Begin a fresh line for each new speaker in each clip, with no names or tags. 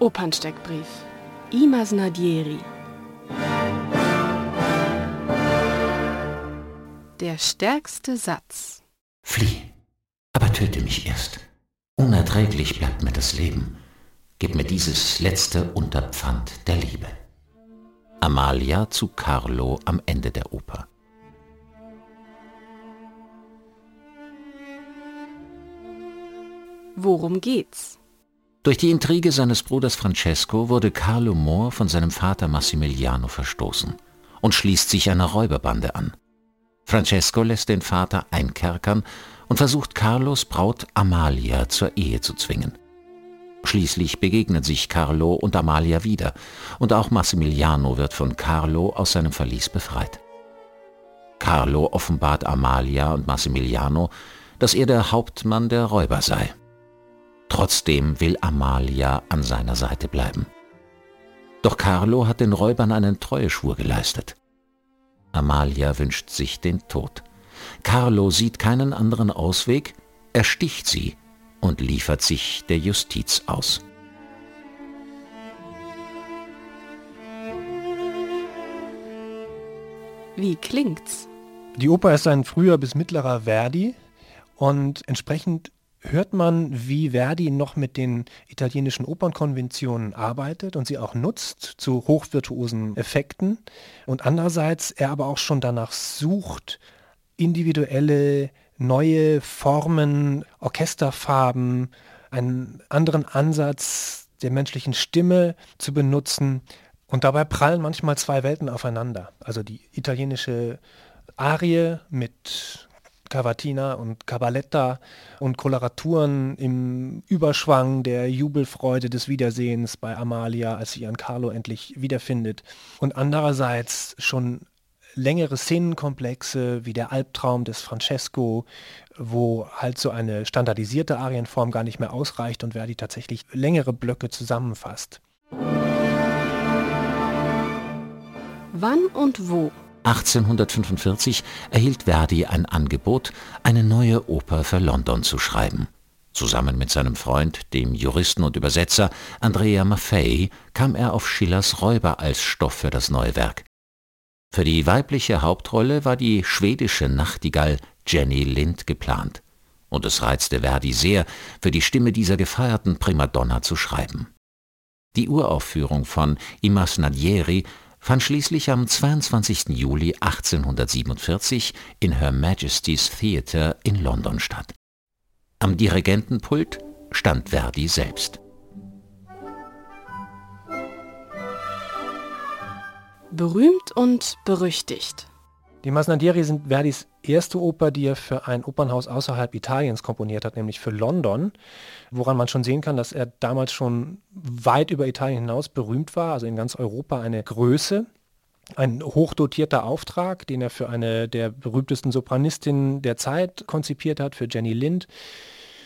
Opernsteckbrief. Imas Nadieri. Der stärkste Satz.
Flieh, aber töte mich erst. Unerträglich bleibt mir das Leben. Gib mir dieses letzte Unterpfand der Liebe. Amalia zu Carlo am Ende der Oper.
Worum geht's?
Durch die Intrige seines Bruders Francesco wurde Carlo Mohr von seinem Vater Massimiliano verstoßen und schließt sich einer Räuberbande an. Francesco lässt den Vater einkerkern und versucht Carlos Braut Amalia zur Ehe zu zwingen. Schließlich begegnen sich Carlo und Amalia wieder und auch Massimiliano wird von Carlo aus seinem Verlies befreit. Carlo offenbart Amalia und Massimiliano, dass er der Hauptmann der Räuber sei. Trotzdem will Amalia an seiner Seite bleiben. Doch Carlo hat den Räubern einen Treueschwur geleistet. Amalia wünscht sich den Tod. Carlo sieht keinen anderen Ausweg, ersticht sie und liefert sich der Justiz aus.
Wie klingt's?
Die Oper ist ein früher bis mittlerer Verdi und entsprechend hört man, wie Verdi noch mit den italienischen Opernkonventionen arbeitet und sie auch nutzt zu hochvirtuosen Effekten. Und andererseits er aber auch schon danach sucht, individuelle neue Formen, Orchesterfarben, einen anderen Ansatz der menschlichen Stimme zu benutzen. Und dabei prallen manchmal zwei Welten aufeinander. Also die italienische Arie mit Cavatina und Cabaletta und Koloraturen im Überschwang der Jubelfreude des Wiedersehens bei Amalia, als sie ihren Carlo endlich wiederfindet. Und andererseits schon längere Szenenkomplexe wie der Albtraum des Francesco, wo halt so eine standardisierte Arienform gar nicht mehr ausreicht und Verdi tatsächlich längere Blöcke zusammenfasst.
Wann und wo
1845 erhielt Verdi ein Angebot, eine neue Oper für London zu schreiben. Zusammen mit seinem Freund, dem Juristen und Übersetzer Andrea Maffei, kam er auf Schillers Räuber als Stoff für das neue Werk. Für die weibliche Hauptrolle war die schwedische Nachtigall Jenny Lind geplant, und es reizte Verdi sehr, für die Stimme dieser gefeierten Primadonna zu schreiben. Die Uraufführung von Imas Nadieri fand schließlich am 22. Juli 1847 in Her Majesty's Theatre in London statt. Am Dirigentenpult stand Verdi selbst.
Berühmt und berüchtigt.
Die Masnadieri sind Verdis erste Oper, die er für ein Opernhaus außerhalb Italiens komponiert hat, nämlich für London, woran man schon sehen kann, dass er damals schon weit über Italien hinaus berühmt war, also in ganz Europa eine Größe. Ein hochdotierter Auftrag, den er für eine der berühmtesten Sopranistinnen der Zeit konzipiert hat, für Jenny Lind.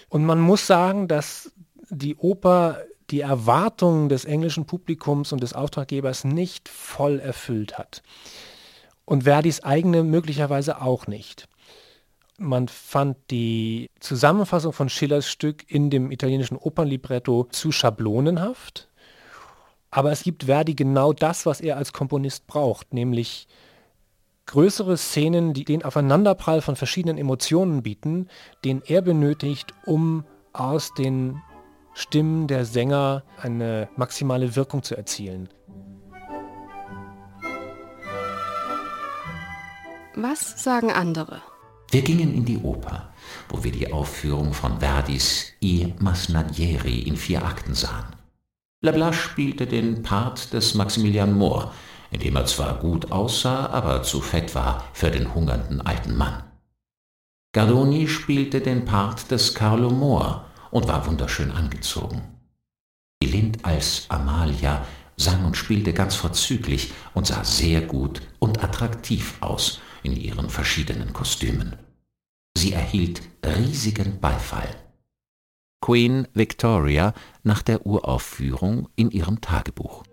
Und man muss sagen, dass die Oper die Erwartungen des englischen Publikums und des Auftraggebers nicht voll erfüllt hat und Verdis eigene möglicherweise auch nicht. Man fand die Zusammenfassung von Schillers Stück in dem italienischen Opernlibretto zu schablonenhaft. Aber es gibt Verdi genau das, was er als Komponist braucht, nämlich größere Szenen, die den Aufeinanderprall von verschiedenen Emotionen bieten, den er benötigt, um aus den Stimmen der Sänger eine maximale Wirkung zu erzielen.
Was sagen andere?
Wir gingen in die Oper, wo wir die Aufführung von Verdis I Masnadieri in vier Akten sahen. Lablache spielte den Part des Maximilian Mohr, in dem er zwar gut aussah, aber zu fett war für den hungernden alten Mann. Gardoni spielte den Part des Carlo Mohr und war wunderschön angezogen. Die Lind als Amalia sang und spielte ganz vorzüglich und sah sehr gut und attraktiv aus in ihren verschiedenen Kostümen. Sie erhielt riesigen Beifall. Queen Victoria nach der Uraufführung in ihrem Tagebuch.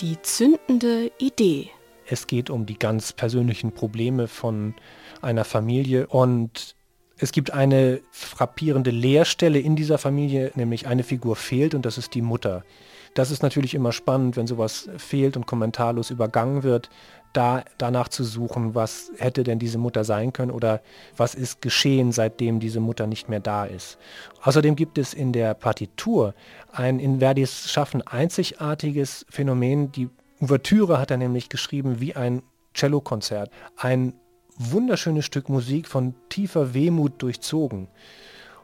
Die zündende Idee.
Es geht um die ganz persönlichen Probleme von einer Familie und Es gibt eine frappierende Leerstelle in dieser Familie, nämlich eine Figur fehlt und das ist die Mutter. Das ist natürlich immer spannend, wenn sowas fehlt und kommentarlos übergangen wird, da danach zu suchen, was hätte denn diese Mutter sein können oder was ist geschehen, seitdem diese Mutter nicht mehr da ist. Außerdem gibt es in der Partitur ein in Verdis Schaffen einzigartiges Phänomen. Die Ouvertüre hat er nämlich geschrieben wie ein Cellokonzert. Ein wunderschönes Stück Musik von tiefer Wehmut durchzogen.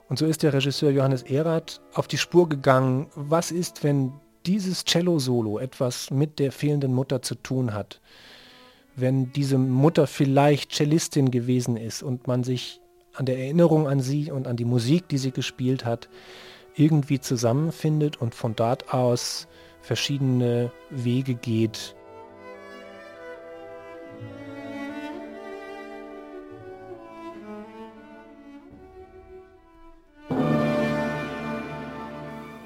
Und so ist der Regisseur Johannes Erath auf die Spur gegangen, was ist, wenn dieses Cello-Solo etwas mit der fehlenden Mutter zu tun hat, wenn diese Mutter vielleicht Cellistin gewesen ist und man sich an der Erinnerung an sie und an die Musik, die sie gespielt hat, irgendwie zusammenfindet und von dort aus verschiedene Wege geht.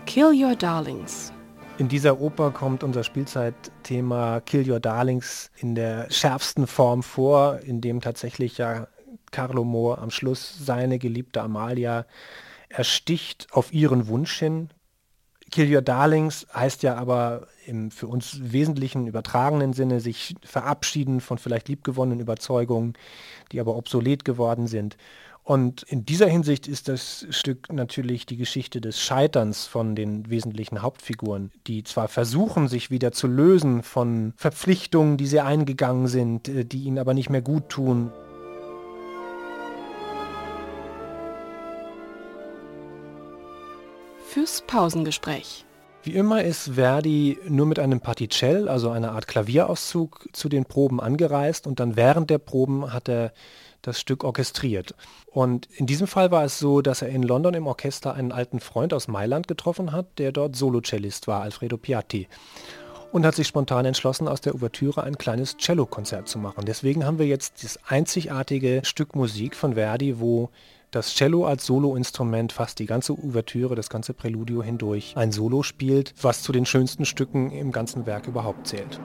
Kill Your Darlings
in dieser Oper kommt unser Spielzeitthema Kill Your Darlings in der schärfsten Form vor, in dem tatsächlich ja Carlo Moore am Schluss seine geliebte Amalia ersticht auf ihren Wunsch hin. Kill Your Darlings heißt ja aber im für uns wesentlichen übertragenen Sinne sich verabschieden von vielleicht liebgewonnenen Überzeugungen, die aber obsolet geworden sind. Und in dieser Hinsicht ist das Stück natürlich die Geschichte des Scheiterns von den wesentlichen Hauptfiguren, die zwar versuchen, sich wieder zu lösen von Verpflichtungen, die sie eingegangen sind, äh, die ihnen aber nicht mehr gut tun.
Fürs Pausengespräch.
Wie immer ist Verdi nur mit einem Particell, also einer Art Klavierauszug, zu den Proben angereist und dann während der Proben hat er das Stück orchestriert. Und in diesem Fall war es so, dass er in London im Orchester einen alten Freund aus Mailand getroffen hat, der dort Solocellist war, Alfredo Piatti. Und hat sich spontan entschlossen, aus der Ouvertüre ein kleines Cellokonzert zu machen. Deswegen haben wir jetzt das einzigartige Stück Musik von Verdi, wo das Cello als Soloinstrument fast die ganze Ouvertüre, das ganze Präludio hindurch ein Solo spielt, was zu den schönsten Stücken im ganzen Werk überhaupt zählt.